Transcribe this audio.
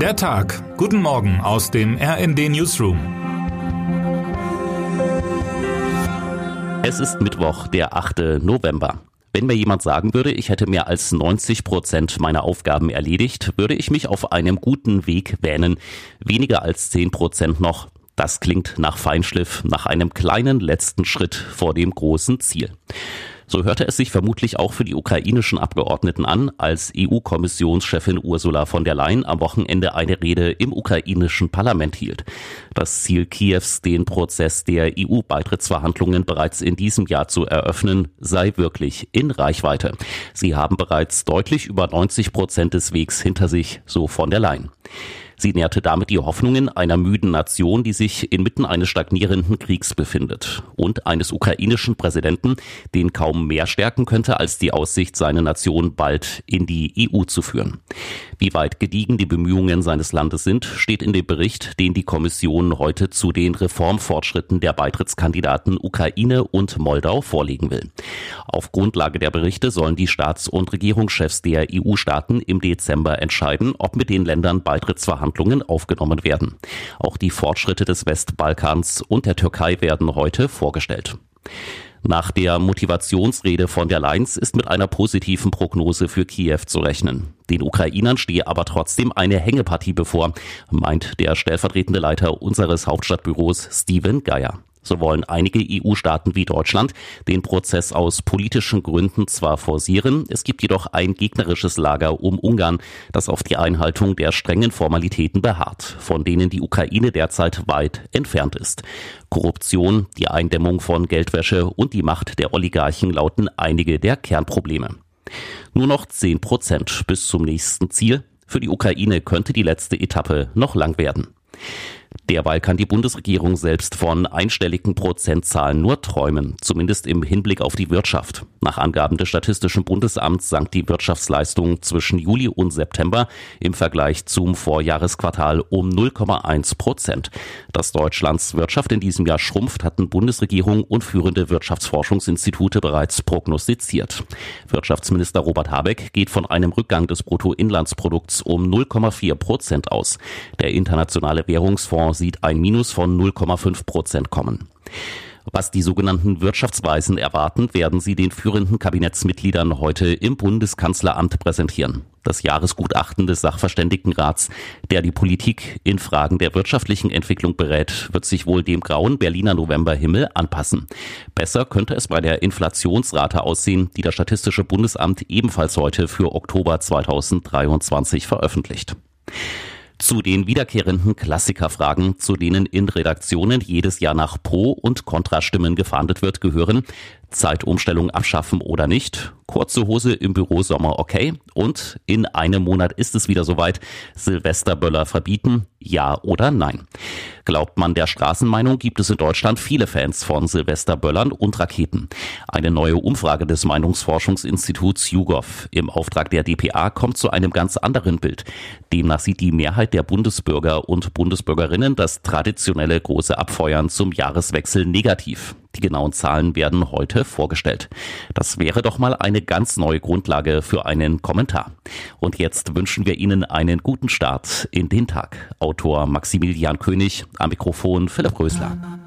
Der Tag. Guten Morgen aus dem RND Newsroom. Es ist Mittwoch, der 8. November. Wenn mir jemand sagen würde, ich hätte mehr als 90 Prozent meiner Aufgaben erledigt, würde ich mich auf einem guten Weg wähnen. Weniger als 10 Prozent noch. Das klingt nach Feinschliff, nach einem kleinen letzten Schritt vor dem großen Ziel. So hörte es sich vermutlich auch für die ukrainischen Abgeordneten an, als EU-Kommissionschefin Ursula von der Leyen am Wochenende eine Rede im ukrainischen Parlament hielt. Das Ziel Kiews, den Prozess der EU-Beitrittsverhandlungen bereits in diesem Jahr zu eröffnen, sei wirklich in Reichweite. Sie haben bereits deutlich über 90 Prozent des Wegs hinter sich, so von der Leyen. Sie nährte damit die Hoffnungen einer müden Nation, die sich inmitten eines stagnierenden Kriegs befindet und eines ukrainischen Präsidenten, den kaum mehr stärken könnte als die Aussicht, seine Nation bald in die EU zu führen. Wie weit gediegen die Bemühungen seines Landes sind, steht in dem Bericht, den die Kommission heute zu den Reformfortschritten der Beitrittskandidaten Ukraine und Moldau vorlegen will. Auf Grundlage der Berichte sollen die Staats- und Regierungschefs der EU-Staaten im Dezember entscheiden, ob mit den Ländern Beitrittsverhandlungen Verhandlungen aufgenommen werden. Auch die Fortschritte des Westbalkans und der Türkei werden heute vorgestellt. Nach der Motivationsrede von der Leins ist mit einer positiven Prognose für Kiew zu rechnen. Den Ukrainern stehe aber trotzdem eine Hängepartie bevor, meint der stellvertretende Leiter unseres Hauptstadtbüros Steven Geier. So wollen einige EU-Staaten wie Deutschland den Prozess aus politischen Gründen zwar forcieren, es gibt jedoch ein gegnerisches Lager um Ungarn, das auf die Einhaltung der strengen Formalitäten beharrt, von denen die Ukraine derzeit weit entfernt ist. Korruption, die Eindämmung von Geldwäsche und die Macht der Oligarchen lauten einige der Kernprobleme. Nur noch 10 Prozent bis zum nächsten Ziel. Für die Ukraine könnte die letzte Etappe noch lang werden. Derweil kann die Bundesregierung selbst von einstelligen Prozentzahlen nur träumen, zumindest im Hinblick auf die Wirtschaft. Nach Angaben des Statistischen Bundesamts sank die Wirtschaftsleistung zwischen Juli und September im Vergleich zum Vorjahresquartal um 0,1 Prozent. Dass Deutschlands Wirtschaft in diesem Jahr schrumpft, hatten Bundesregierung und führende Wirtschaftsforschungsinstitute bereits prognostiziert. Wirtschaftsminister Robert Habeck geht von einem Rückgang des Bruttoinlandsprodukts um 0,4 Prozent aus. Der internationale Währungsfonds Fonds sieht ein Minus von 0,5 Prozent kommen. Was die sogenannten Wirtschaftsweisen erwarten, werden sie den führenden Kabinettsmitgliedern heute im Bundeskanzleramt präsentieren. Das Jahresgutachten des Sachverständigenrats, der die Politik in Fragen der wirtschaftlichen Entwicklung berät, wird sich wohl dem grauen Berliner Novemberhimmel anpassen. Besser könnte es bei der Inflationsrate aussehen, die das Statistische Bundesamt ebenfalls heute für Oktober 2023 veröffentlicht. Zu den wiederkehrenden Klassikerfragen, zu denen in Redaktionen jedes Jahr nach Pro- und Kontrastimmen gefahndet wird, gehören Zeitumstellung abschaffen oder nicht, kurze Hose im Büro Sommer okay und in einem Monat ist es wieder soweit, Silvesterböller verbieten, ja oder nein. Glaubt man der Straßenmeinung, gibt es in Deutschland viele Fans von Silvesterböllern und Raketen. Eine neue Umfrage des Meinungsforschungsinstituts YouGov im Auftrag der DPA kommt zu einem ganz anderen Bild. Demnach sieht die Mehrheit der Bundesbürger und Bundesbürgerinnen das traditionelle große Abfeuern zum Jahreswechsel negativ. Die genauen Zahlen werden heute vorgestellt. Das wäre doch mal eine ganz neue Grundlage für einen Kommentar. Und jetzt wünschen wir Ihnen einen guten Start in den Tag. Autor Maximilian König, am Mikrofon Philipp Rösler.